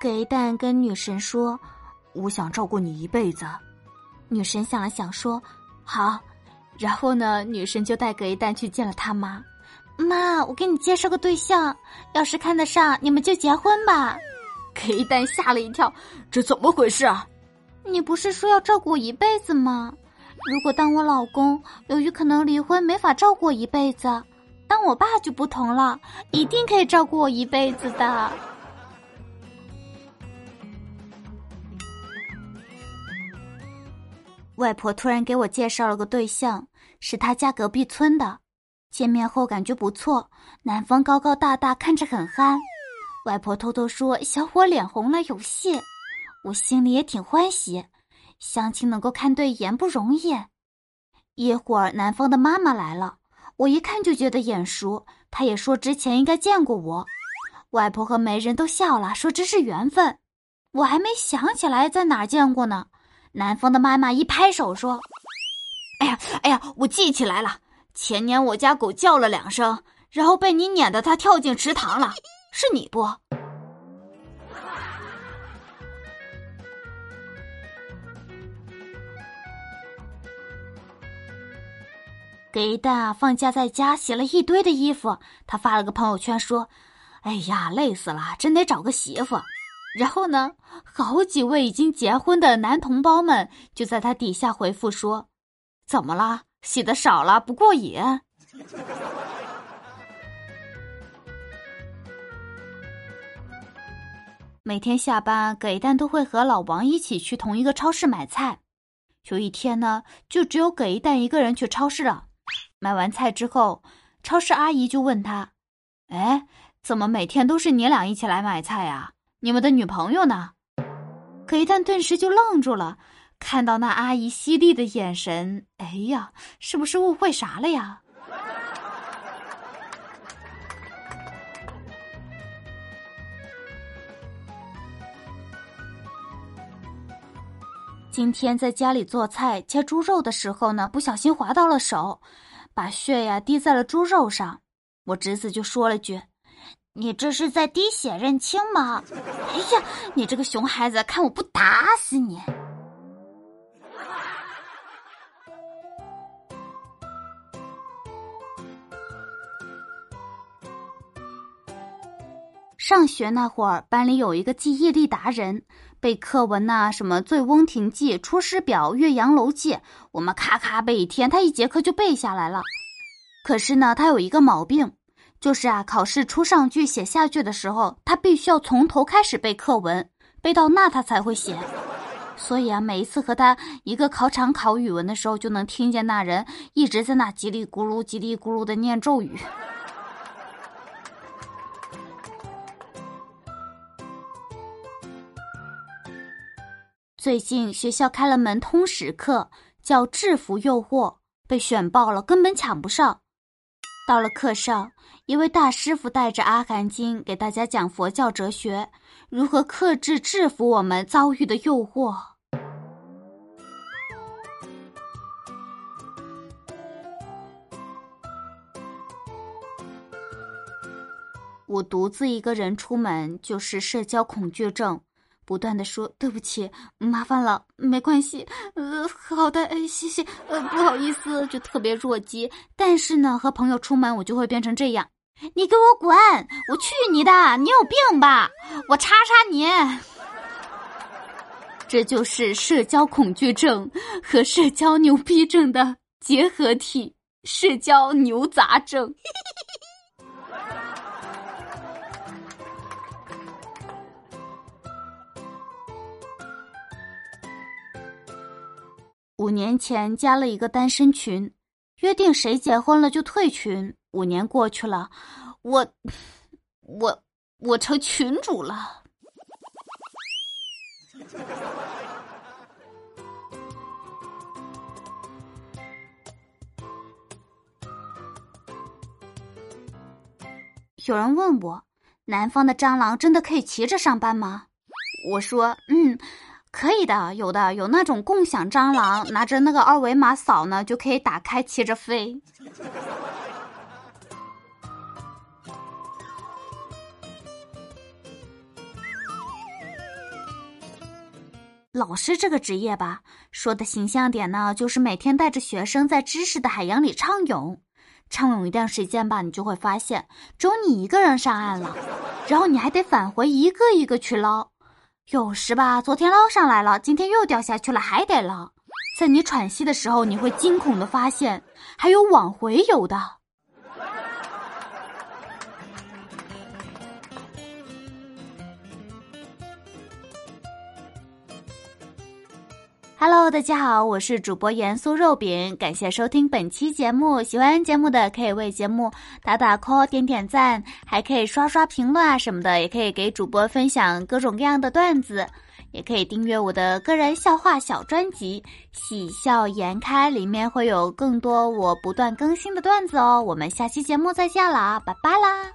给蛋跟女神说：“我想照顾你一辈子。”女神想了想说：“好。”然后呢，女神就带给蛋去见了他妈。妈，我给你介绍个对象，要是看得上，你们就结婚吧。给蛋吓了一跳，这怎么回事啊？你不是说要照顾我一辈子吗？如果当我老公，由于可能离婚没法照顾我一辈子，当我爸就不同了，一定可以照顾我一辈子的。外婆突然给我介绍了个对象，是她家隔壁村的。见面后感觉不错，男方高高大大，看着很憨。外婆偷偷说：“小伙脸红了，有戏。”我心里也挺欢喜，相亲能够看对眼不容易。一会儿，男方的妈妈来了，我一看就觉得眼熟，她也说之前应该见过我。外婆和媒人都笑了，说这是缘分。我还没想起来在哪儿见过呢，南方的妈妈一拍手说：“哎呀，哎呀，我记起来了，前年我家狗叫了两声，然后被你撵得它跳进池塘了，是你不？”给蛋啊，放假在家洗了一堆的衣服，他发了个朋友圈说：“哎呀，累死了，真得找个媳妇。”然后呢，好几位已经结婚的男同胞们就在他底下回复说：“怎么了？洗的少了不过瘾？” 每天下班，葛一蛋都会和老王一起去同一个超市买菜。有一天呢，就只有葛一蛋一个人去超市了。买完菜之后，超市阿姨就问他：“哎，怎么每天都是你俩一起来买菜呀？你们的女朋友呢？”葛一蛋顿时就愣住了，看到那阿姨犀利的眼神，哎呀，是不是误会啥了呀？今天在家里做菜切猪肉的时候呢，不小心划到了手。把血呀滴在了猪肉上，我侄子就说了句：“你这是在滴血认亲吗？”哎呀，你这个熊孩子，看我不打死你！上学那会儿，班里有一个记忆力达人，背课文呐，什么《醉翁亭记》《出师表》《岳阳楼记》，我们咔咔背一天，他一节课就背下来了。可是呢，他有一个毛病，就是啊，考试出上句写下句的时候，他必须要从头开始背课文，背到那他才会写。所以啊，每一次和他一个考场考语文的时候，就能听见那人一直在那叽里咕噜、叽里咕噜的念咒语。最近学校开了门通识课，叫制服诱惑，被选报了，根本抢不上。到了课上，一位大师傅带着《阿含经》给大家讲佛教哲学，如何克制、制服我们遭遇的诱惑。我独自一个人出门，就是社交恐惧症。不断的说对不起，麻烦了，没关系，呃，好的，谢谢，呃，不好意思，就特别弱鸡。但是呢，和朋友出门我就会变成这样，你给我滚，我去你的，你有病吧？我叉叉你。这就是社交恐惧症和社交牛逼症的结合体，社交牛杂症。五年前加了一个单身群，约定谁结婚了就退群。五年过去了，我，我，我成群主了。有人问我，南方的蟑螂真的可以骑着上班吗？我说，嗯。可以的，有的有那种共享蟑螂，拿着那个二维码扫呢，就可以打开骑着飞。老师这个职业吧，说的形象点呢，就是每天带着学生在知识的海洋里畅泳。畅泳一段时间吧，你就会发现，只有你一个人上岸了，然后你还得返回一个一个去捞。有时吧，昨天捞上来了，今天又掉下去了，还得捞。在你喘息的时候，你会惊恐的发现，还有往回游的。Hello，大家好，我是主播盐酥肉饼，感谢收听本期节目。喜欢节目的可以为节目打打 call、点点赞，还可以刷刷评论啊什么的，也可以给主播分享各种各样的段子，也可以订阅我的个人笑话小专辑《喜笑颜开》，里面会有更多我不断更新的段子哦。我们下期节目再见了，拜拜啦！